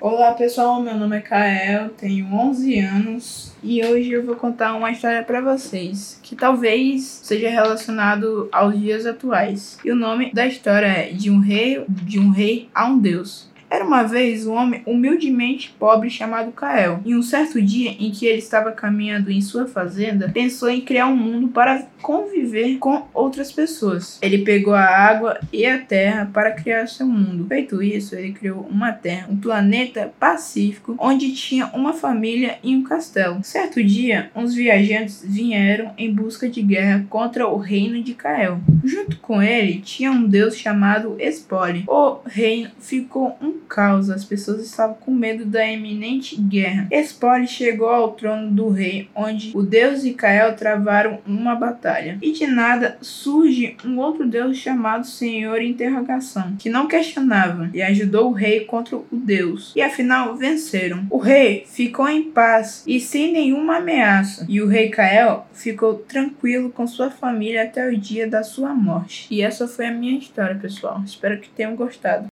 Olá pessoal, meu nome é Kael, tenho 11 anos e hoje eu vou contar uma história para vocês que talvez seja relacionado aos dias atuais. E o nome da história é De um rei, de um rei a um deus. Era uma vez um homem humildemente pobre chamado Kael. Em um certo dia em que ele estava caminhando em sua fazenda, pensou em criar um mundo para conviver com outras pessoas. Ele pegou a água e a terra para criar seu mundo. Feito isso, ele criou uma terra, um planeta pacífico, onde tinha uma família e um castelo. Certo dia, uns viajantes vieram em busca de guerra contra o reino de Kael. Junto com ele tinha um deus chamado Espole. O reino ficou um caos, as pessoas estavam com medo da iminente guerra. Espole chegou ao trono do rei, onde o deus e Kael travaram uma batalha. E de nada surge um outro deus chamado Senhor Interrogação, que não questionava e ajudou o rei contra o deus. E afinal venceram. O rei ficou em paz e sem nenhuma ameaça. E o rei Kael ficou tranquilo com sua família até o dia da sua morte. E essa foi a minha história, pessoal. Espero que tenham gostado.